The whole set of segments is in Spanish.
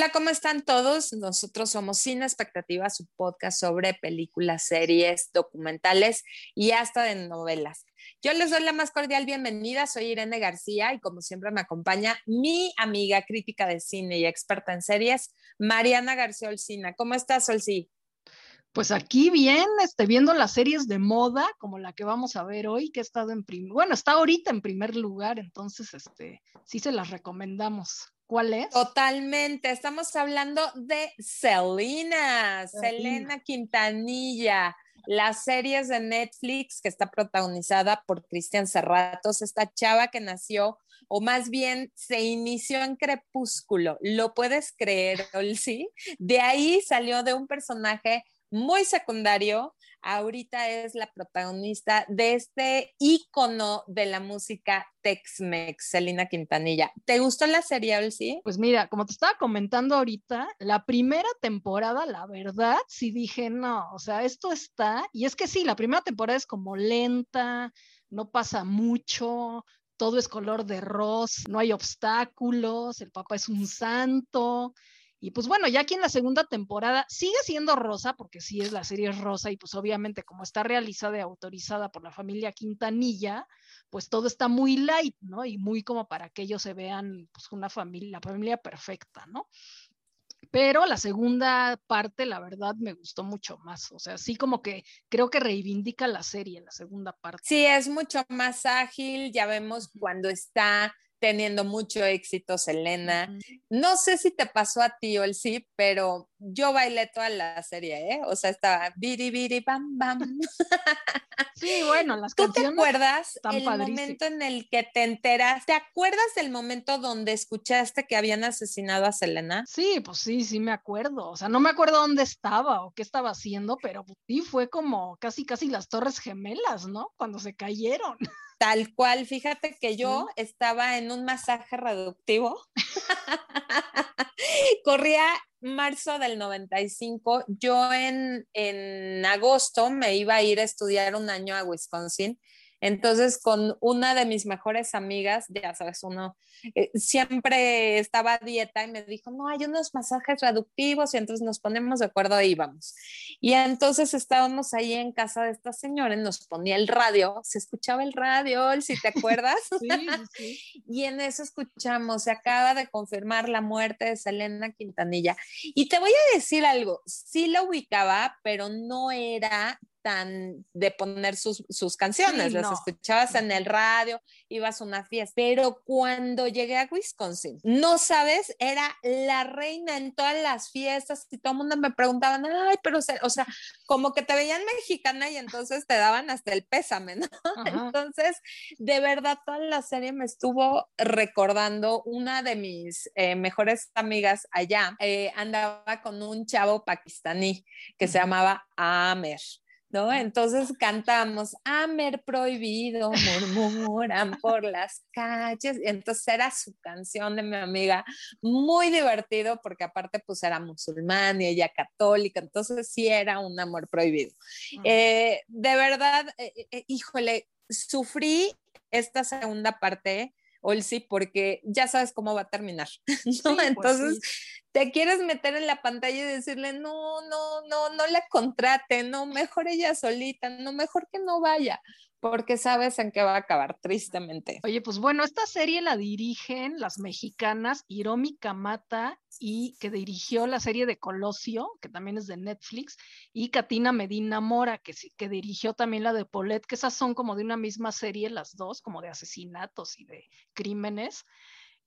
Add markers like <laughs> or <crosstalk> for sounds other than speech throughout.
Hola, ¿cómo están todos? Nosotros somos Sin Expectativa, su podcast sobre películas, series, documentales y hasta de novelas. Yo les doy la más cordial bienvenida, soy Irene García y como siempre me acompaña mi amiga crítica de cine y experta en series, Mariana García Olcina. ¿Cómo estás, Olcí? Pues aquí bien, este, viendo las series de moda, como la que vamos a ver hoy, que ha estado en primer, bueno, está ahorita en primer lugar, entonces, este, sí se las recomendamos. ¿Cuál es? Totalmente, estamos hablando de Selena, Selena Quintanilla, las series de Netflix que está protagonizada por Cristian Serratos, esta chava que nació, o más bien se inició en Crepúsculo, ¿lo puedes creer, sí? De ahí salió de un personaje muy secundario, ahorita es la protagonista de este ícono de la música Tex-Mex, Selena Quintanilla. ¿Te gustó la serie, sí? Pues mira, como te estaba comentando ahorita, la primera temporada, la verdad, sí dije, no, o sea, esto está, y es que sí, la primera temporada es como lenta, no pasa mucho, todo es color de rosa, no hay obstáculos, el papá es un santo, y pues bueno, ya aquí en la segunda temporada sigue siendo rosa, porque sí es la serie rosa, y pues obviamente como está realizada y autorizada por la familia Quintanilla, pues todo está muy light, ¿no? Y muy como para que ellos se vean pues una familia, la familia perfecta, ¿no? Pero la segunda parte, la verdad, me gustó mucho más. O sea, sí como que creo que reivindica la serie, la segunda parte. Sí, es mucho más ágil. Ya vemos cuando está teniendo mucho éxito, Selena. No sé si te pasó a ti o el sí, pero yo bailé toda la serie, ¿eh? O sea, estaba biri biri bam bam. <laughs> <laughs> Sí, bueno, las ¿Tú te acuerdas el momento en el que te enteras? ¿Te acuerdas del momento donde escuchaste que habían asesinado a Selena? Sí, pues sí, sí me acuerdo. O sea, no me acuerdo dónde estaba o qué estaba haciendo, pero sí fue como casi casi las Torres Gemelas, ¿no? Cuando se cayeron. <laughs> Tal cual, fíjate que yo estaba en un masaje reductivo. <laughs> Corría marzo del 95. Yo en, en agosto me iba a ir a estudiar un año a Wisconsin entonces, con una de mis mejores amigas, ya sabes, uno eh, siempre estaba a dieta y me dijo, no, hay unos masajes reductivos y entonces nos ponemos de acuerdo y vamos. Y entonces estábamos ahí en casa de esta señora y nos ponía el radio, se escuchaba el radio, si te acuerdas. <laughs> sí, sí. y en eso escuchamos, se acaba de confirmar la muerte de Selena Quintanilla. Y te voy a decir algo, sí la ubicaba, pero no era tan de poner sus, canciones, las escuchabas en el radio, ibas a una fiesta, pero cuando llegué a Wisconsin, no sabes, era la reina en todas las fiestas y todo el mundo me preguntaban, ay, pero, o sea, como que te veían mexicana y entonces te daban hasta el pésame, ¿no? <laughs> Entonces, de verdad, toda la serie me estuvo recordando una de mis eh, mejores amigas allá, eh, andaba con un chavo pakistaní que se llamaba Amer. ¿No? Entonces cantamos, Amer prohibido, murmuran por las calles. Entonces era su canción de mi amiga, muy divertido porque aparte pues era musulmán y ella católica, entonces sí era un amor prohibido. Eh, de verdad, eh, eh, híjole, sufrí esta segunda parte Olsi, porque ya sabes cómo va a terminar, <laughs> ¿no? Pues Entonces, te quieres meter en la pantalla y decirle, no, no, no, no la contrate, no, mejor ella solita, no, mejor que no vaya porque sabes en qué va a acabar, tristemente. Oye, pues bueno, esta serie la dirigen las mexicanas Hiromi Kamata y que dirigió la serie de Colosio, que también es de Netflix, y Katina Medina Mora, que, que dirigió también la de Polet, que esas son como de una misma serie las dos, como de asesinatos y de crímenes.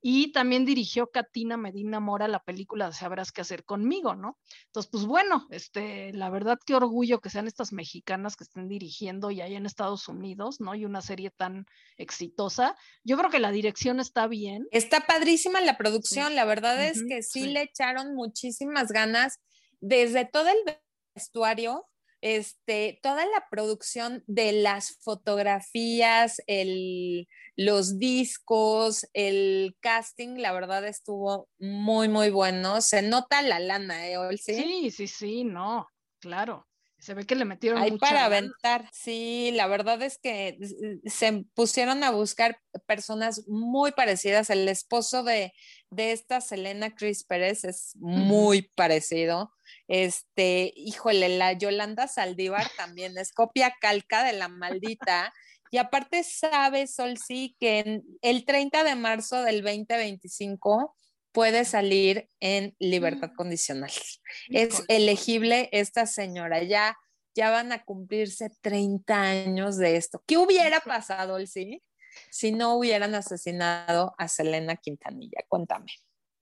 Y también dirigió Katina Medina Mora la película Sabrás qué hacer conmigo, ¿no? Entonces, pues bueno, este, la verdad qué orgullo que sean estas mexicanas que estén dirigiendo y ahí en Estados Unidos, ¿no? Y una serie tan exitosa. Yo creo que la dirección está bien. Está padrísima la producción, la verdad es que sí, le echaron muchísimas ganas desde todo el vestuario, este, toda la producción de las fotografías, el, los discos, el casting, la verdad estuvo muy, muy bueno. Se nota la lana, ¿eh, Olsi? Sí, sí, sí, no, claro. Se ve que le metieron Ahí para aventar. Sí, la verdad es que se pusieron a buscar personas muy parecidas. El esposo de, de esta Selena Cris Pérez es muy parecido. Este, híjole, la Yolanda Saldívar también es copia calca de la maldita. Y aparte sabe, Sol, sí, que el 30 de marzo del 2025 puede salir en libertad mm. condicional. Es elegible esta señora. Ya, ya van a cumplirse 30 años de esto. ¿Qué hubiera pasado, sí? si no hubieran asesinado a Selena Quintanilla? Cuéntame,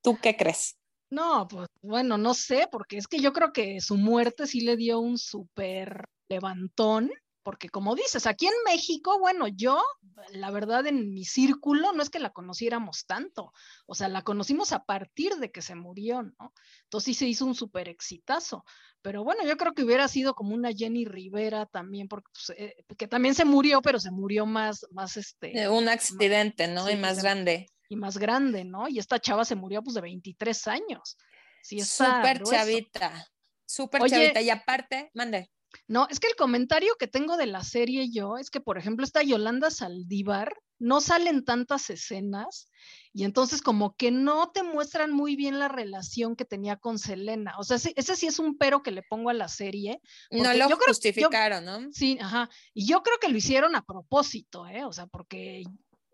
¿tú qué crees? No, pues bueno, no sé, porque es que yo creo que su muerte sí le dio un súper levantón porque como dices, aquí en México, bueno, yo, la verdad, en mi círculo no es que la conociéramos tanto, o sea, la conocimos a partir de que se murió, ¿no? Entonces sí se hizo un súper exitazo, pero bueno, yo creo que hubiera sido como una Jenny Rivera también, porque pues, eh, que también se murió, pero se murió más, más este... un accidente, ¿no? y más grande. Y más grande, ¿no? Y esta chava se murió pues de 23 años. Sí, súper chavita, súper chavita, y aparte, mande. No, es que el comentario que tengo de la serie yo es que, por ejemplo, esta Yolanda Saldívar no salen tantas escenas y entonces como que no te muestran muy bien la relación que tenía con Selena. O sea, ese, sí es un pero que le pongo a la serie. No lo justificaron, ¿no? Sí, ajá. Y yo creo que lo hicieron a propósito, ¿eh? O sea, porque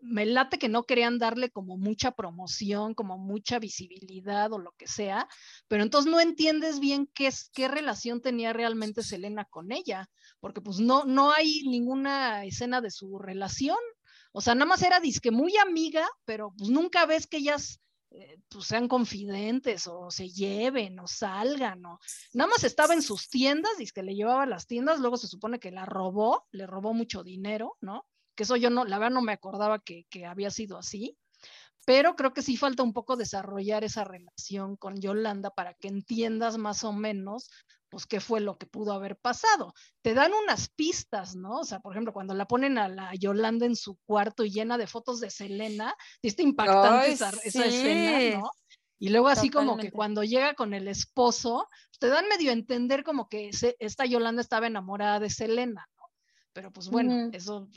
me late que no querían darle como mucha promoción, como mucha visibilidad o lo que sea, pero entonces no entiendes bien qué, es, qué relación tenía realmente Selena con ella, porque pues no, no hay ninguna escena de su relación, o sea, nada más era disque muy amiga, pero pues nunca ves que ellas eh, pues sean confidentes o se lleven o salgan o nada más estaba en sus tiendas, que le llevaba las tiendas, luego se supone que la robó, le robó mucho dinero, ¿no? Que eso yo no, la verdad no me acordaba que, había sido así, pero creo que sí falta un poco desarrollar esa relación con Yolanda para que entiendas más o menos pues qué fue lo que pudo haber pasado. Te dan unas pistas, ¿no? O sea, por ejemplo, cuando la ponen a la Yolanda en su cuarto y llena de fotos de Selena, está impactante esa, escena, ¿no? Y luego así como que cuando llega con el esposo, te dan medio a entender como que esta Yolanda estaba enamorada de Selena, ¿no? Pero pues bueno, eso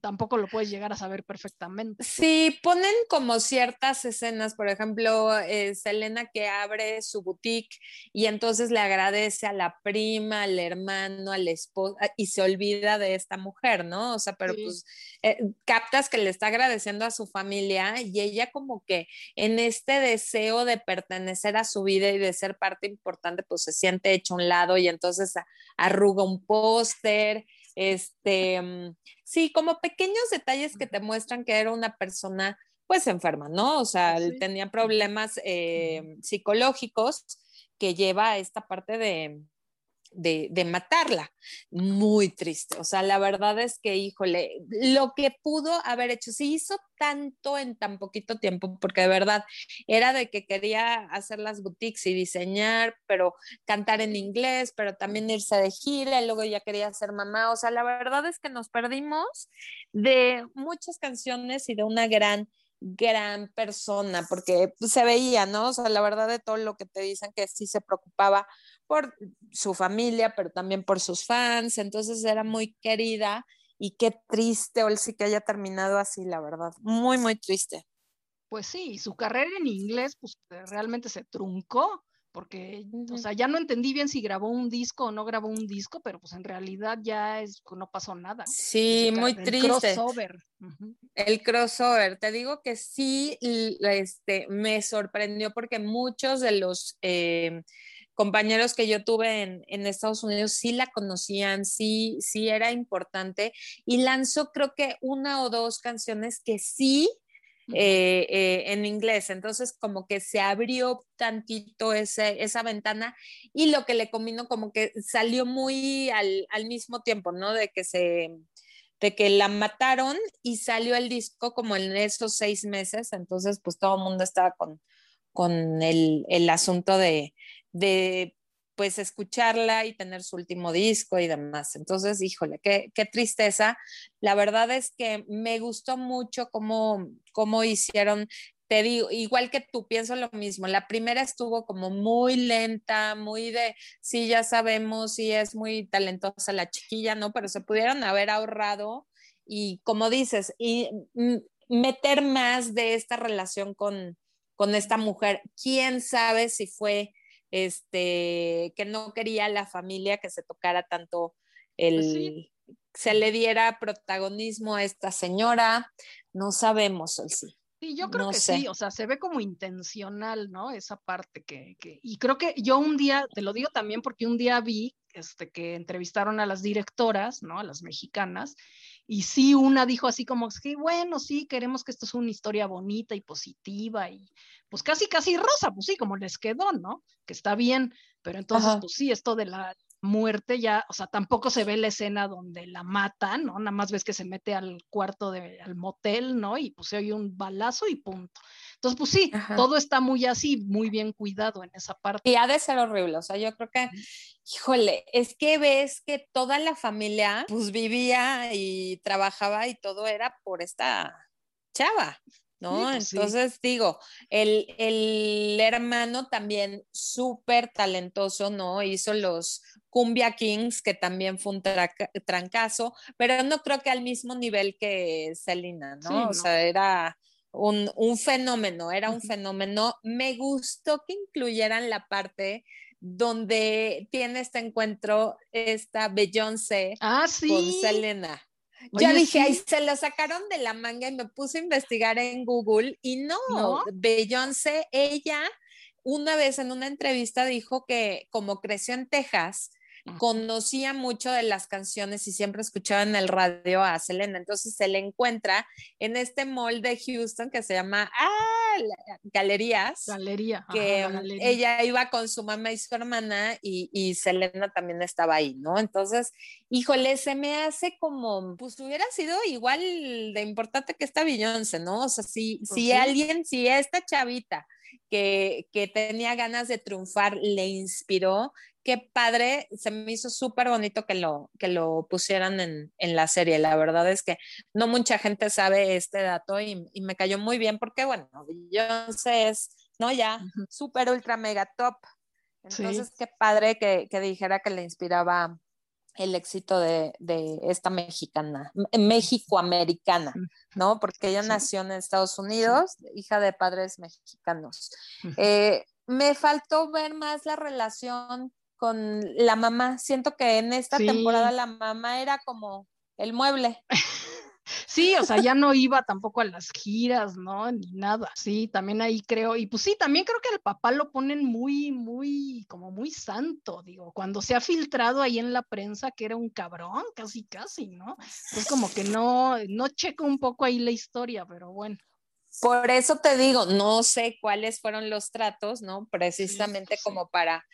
tampoco lo puedes llegar a saber perfectamente. Sí, ponen como ciertas escenas, por ejemplo, eh, Selena que abre su boutique y entonces le agradece a la prima, al hermano, al esposo y se olvida de esta mujer, ¿no? O sea, pero pues eh, captas que le está agradeciendo a su familia y ella como que en este deseo de pertenecer a su vida y de ser parte importante, pues se siente hecho a un lado y entonces arruga un póster este, mm, sí, como pequeños detalles que te muestran que era una persona pues enferma, ¿no? O sea, tenía problemas eh, psicológicos que lleva a esta parte de, de, matarla. Muy triste. O sea, la verdad es que, híjole, lo que pudo haber hecho, se hizo tanto en tan poquito tiempo, porque de verdad era de que quería hacer las boutiques y diseñar, pero cantar en inglés, pero también irse de gira, y luego ya quería ser mamá. O sea, la verdad es que nos perdimos de muchas canciones y de una gran gran persona, porque se veía, ¿no? O sea, la verdad de todo lo que te dicen que sí se preocupaba por su familia, pero también por sus fans, entonces era muy querida y qué triste, Olsi, que haya terminado así, la verdad, muy, muy triste. Pues sí, su carrera en inglés, pues realmente se truncó, porque, o sea, ya no entendí bien si grabó un disco o no grabó un disco, pero pues en realidad ya es, no pasó nada. Sí, muy triste. El crossover. El crossover, te digo que sí, este, me sorprendió porque muchos de los eh, compañeros que yo tuve en, en, Estados Unidos sí la conocían, sí, sí era importante y lanzó creo que una o dos canciones que sí eh, eh, en inglés. Entonces, como que se abrió tantito ese, esa ventana y lo que le combinó como que salió muy al, al, mismo tiempo, ¿no? De que se de que la mataron y salió el disco como en esos seis meses, entonces pues todo el mundo estaba con, con el, el asunto de, de pues escucharla y tener su último disco y demás. Entonces, híjole, qué, qué tristeza. La verdad es que me gustó mucho cómo, cómo hicieron te digo, igual que tú, pienso lo mismo. La primera estuvo como muy lenta, muy de, sí, ya sabemos, sí es muy talentosa la chiquilla, ¿no? Pero se pudieron haber ahorrado y, como dices, y meter más de esta relación con, con esta mujer. ¿Quién sabe si fue este que no quería la familia que se tocara tanto el pues se le diera protagonismo a esta señora? No sabemos, sí. Sí, yo creo que sí, o sea, se ve como intencional, ¿no? Esa parte que, que, y creo que yo un día, te lo digo también porque un día vi este, que entrevistaron a las directoras, ¿no? A las mexicanas, y sí, una dijo así como, que bueno, sí, queremos que esto es una historia bonita y positiva, y pues casi, casi rosa, pues sí, como les quedó, ¿no? Que está bien, pero entonces, pues sí, esto de la muerte ya, o sea, tampoco se ve la escena donde la matan, ¿no? Nada más ves que se mete al cuarto de, al motel, ¿no? Y pues se oye un balazo y punto. Entonces, pues sí, todo está muy así, muy bien cuidado en esa parte. Y ha de ser horrible, o sea, yo creo que, híjole, es que ves que toda la familia pues vivía y trabajaba y todo era por esta chava. ¿no? Pues Entonces digo, el, el, hermano también súper talentoso, ¿no? Hizo los Cumbia Kings, que también fue un trancazo, pero no creo que al mismo nivel que Selena, ¿no? O sea, era un, un, fenómeno, era un fenómeno. Me gustó que incluyeran la parte donde tiene este encuentro esta Beyoncé ah, con Selena. Yo dije, ahí se lo sacaron de la manga y me puse a investigar en Google y no, ¿No? Beyoncé, ella una vez en una entrevista dijo que como creció en Texas, conocía mucho de las canciones y siempre escuchaba en el radio a Selena. Entonces se le encuentra en este mall de Houston que se llama ah, Galerías. Galería. Que ella iba con su mamá y su hermana y, y, Selena también estaba ahí, ¿no? Entonces, híjole, se me hace como, pues hubiera sido igual de importante que esta Beyoncé, ¿no? O sea, si, pues si alguien, si esta chavita que, que, tenía ganas de triunfar le inspiró, qué padre, se me hizo súper bonito que lo, que lo pusieran en, en, la serie. La verdad es que no mucha gente sabe este dato y, y me cayó muy bien porque, bueno, Beyoncé es, ¿no? Ya, súper, ultra, mega top. Entonces, qué padre que, que, dijera que le inspiraba el éxito de, de esta mexicana, México-americana, ¿no? Porque ella nació en Estados Unidos, hija de padres mexicanos. Eh, me faltó ver más la relación con la mamá. Siento que en esta temporada la mamá era como el mueble. <laughs> Sí, o sea, ya no iba tampoco a las giras, ¿no? Ni nada. Sí, también ahí creo, y pues sí, también creo que el papá lo ponen muy, muy, como muy santo, digo, cuando se ha filtrado ahí en la prensa que era un cabrón, casi, casi, ¿no? Es como que no, no checo un poco ahí la historia, pero bueno. Por eso te digo, no sé cuáles fueron los tratos, ¿no? Precisamente como para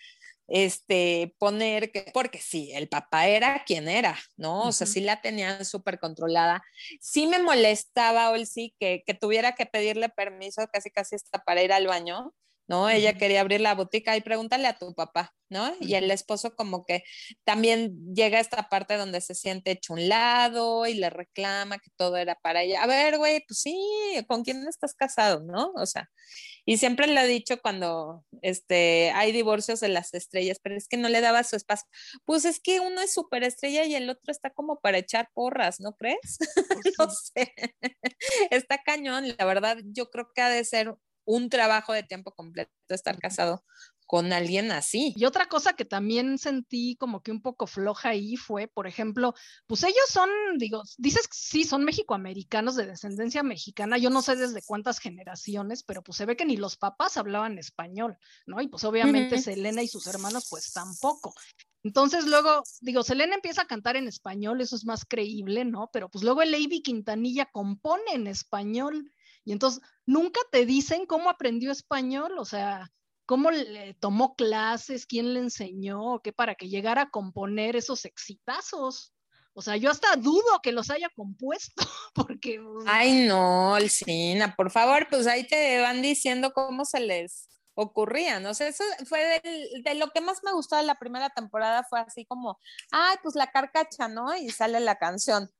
este, poner que, porque sí, el papá era quien era, ¿no? O sea, sí la tenían súper controlada. Sí me molestaba, Olsi, que, que tuviera que pedirle permiso casi casi hasta para ir al baño, ¿no? Ella quería abrir la botica y pregúntale a tu papá, ¿no? Y el esposo como que también llega a esta parte donde se siente hecho un lado y le reclama que todo era para ella. A ver, güey, pues sí, ¿con quién estás casado, no? O sea, y siempre le he dicho cuando este, hay divorcios de las estrellas, pero es que no le daba su espacio. Pues es que uno es súper estrella y el otro está como para echar porras, ¿no crees? Pues <laughs> no sé. está cañón, la verdad, yo creo que ha de ser un trabajo de tiempo completo estar casado con alguien así. Y otra cosa que también sentí como que un poco floja ahí fue, por ejemplo, pues ellos son, digo, dices que sí, son mexicoamericanos de descendencia mexicana, yo no sé desde cuántas generaciones, pero pues se ve que ni los papás hablaban español, ¿no? Y pues obviamente Selena y sus hermanos pues tampoco. Entonces luego, digo, Selena empieza a cantar en español, eso es más creíble, ¿no? Pero pues luego el Lady Quintanilla compone en español y entonces nunca te dicen cómo aprendió español, o sea, cómo le tomó clases, quién le enseñó, qué para que llegara a componer esos exitazos. O sea, yo hasta dudo que los haya compuesto, <laughs> porque... Pues, Ay, no, Alcina, por favor, pues ahí te van diciendo cómo se les ocurría, ¿no? sé, eso fue de lo que más me gustó de la primera temporada, fue así como, ay, pues la carcacha, ¿no? Y sale la canción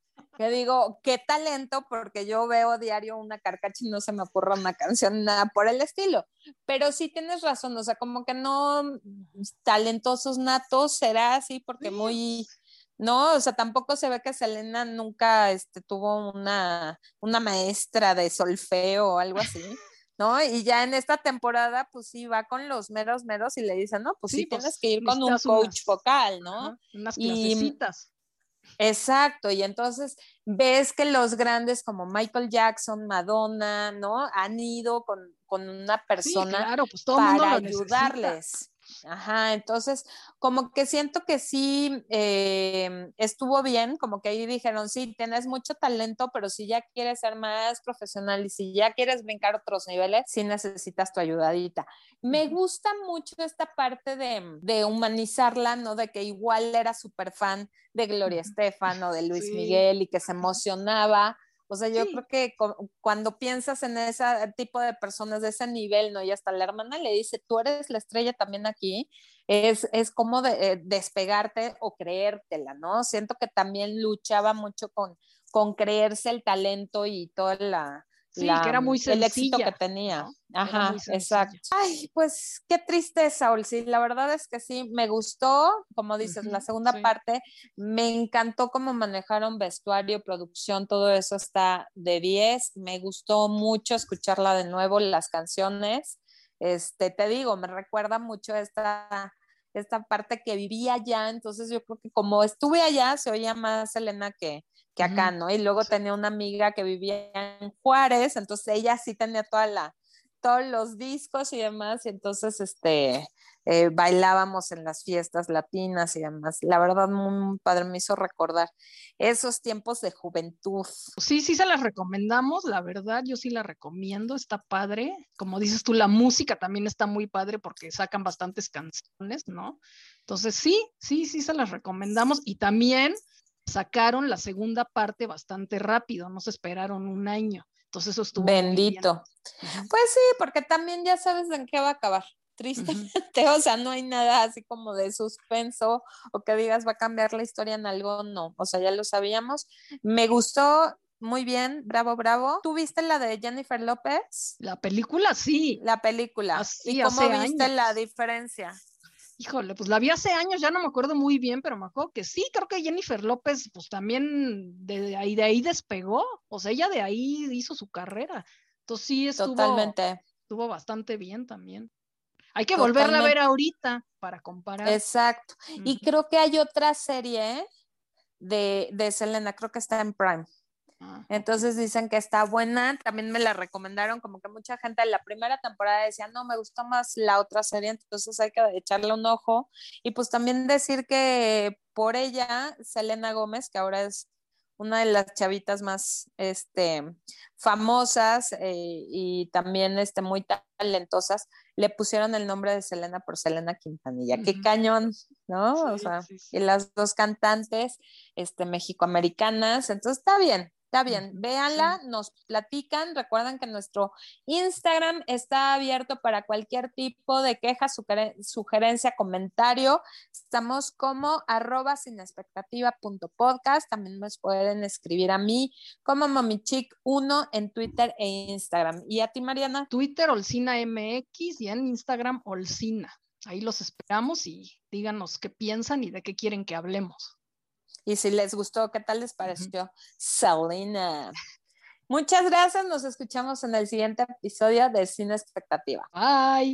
que digo, qué talento, porque yo veo diario una carcacha y no se me ocurre una canción, nada por el estilo. Pero sí tienes razón, o sea, como que no talentosos natos será así, porque muy, no, o sea, tampoco se ve que Selena nunca este, tuvo una, una maestra de solfeo o algo así. <laughs> ¿no? Y ya en esta temporada, pues sí, va con los meros meros y le dicen, no, pues sí, pues, tienes que ir con un coach vocal, ¿no? Unas clasecitas. Exacto, y entonces ves que los grandes como Michael Jackson, Madonna, ¿no? Han ido con, con una Sí, persona claro, pues todo el mundo para ayudarles. Ajá, entonces como que siento que sí eh, estuvo bien, como que ahí dijeron, sí, tienes mucho talento, pero si ya quieres ser más profesional y si ya quieres brincar otros niveles, sí necesitas tu ayudadita. Me gusta mucho esta parte de, de humanizarla, ¿no? De que igual era súper fan de Gloria. Estefan o de Luis Sí. Miguel y que se emocionaba. O sea, yo Sí. creo que cu- cuando piensas en ese tipo de personas de ese nivel, ¿no? Y hasta la hermana le dice, tú eres la estrella también aquí, es, es como de, eh, despegarte o creértela, ¿no? Siento que también luchaba mucho con, con creerse el talento y toda la... Sí, la- que era muy el éxito que sencilla, tenía. Ajá, sencilla. exacto. Ay, pues qué tristeza, sí La verdad es que sí, me gustó, como dices, la segunda sí. parte, me encantó cómo manejaron vestuario, producción, todo eso está de 10. Me gustó mucho escucharla de nuevo, las canciones. Este, te digo, me recuerda mucho esta, esta parte que vivía allá, entonces yo creo que como estuve allá, se oía más Selena que, que acá, ¿no? Y luego tenía una amiga que vivía en Juárez, entonces ella sí tenía toda la, todos los discos y demás, y entonces este, eh, bailábamos en las fiestas latinas y demás. La verdad, muy, muy padre, me hizo recordar esos tiempos de juventud. Sí, sí se las recomendamos, la verdad, yo sí la recomiendo, está padre. Como dices tú, la música también está muy padre porque sacan bastantes canciones, ¿no? Entonces sí, sí, sí se las recomendamos y también sacaron la segunda parte bastante rápido, no se esperaron un año. Entonces eso estuvo. Bendito. Pues sí, porque también ya sabes en qué va a acabar. Tristemente, o sea, no hay nada así como de suspenso o que digas va a cambiar la historia en algo, no. O sea, ya lo sabíamos. Me gustó muy bien, bravo, bravo. ¿Tú viste la de Jennifer López? La película sí, La película. Ah, sí, ¿Y cómo viste la diferencia? Híjole, pues la vi hace años, ya no me acuerdo muy bien, pero me acuerdo que sí, creo que Jennifer López, pues también de ahí, de ahí despegó, o sea, ella de ahí hizo su carrera. Entonces sí estuvo, Totalmente. estuvo bastante bien también. Hay que volverla a ver ahorita para comparar. Exacto. Y creo que hay otra serie de, de Selena, creo que está en Prime. Entonces dicen que está buena, también me la recomendaron, como que mucha gente en la primera temporada decía, no, me gustó más la otra serie, entonces hay que echarle un ojo. Y pues también decir que por ella, Selena Gómez, que ahora es una de las chavitas más este, famosas eh, y también este, muy talentosas, le pusieron el nombre de Selena por Selena Quintanilla. Qué cañón, ¿no? o sea, sí, sí. y las dos cantantes este, mexicoamericanas, entonces está bien. Está bien, véanla, nos platican. Recuerden que nuestro Instagram está abierto para cualquier tipo de queja, sugeren- sugerencia, comentario. Estamos como arroba sin expectativa punto podcast. También nos pueden escribir a mí como mamichic1 en Twitter e Instagram. ¿Y a ti, Mariana? Twitter Olcina MX y en Instagram Olcina. Ahí los esperamos y díganos qué piensan y de qué quieren que hablemos. Y si les gustó, ¿qué tal les pareció? Selena. Muchas gracias. Nos escuchamos en el siguiente episodio de Sin Expectativa. Bye.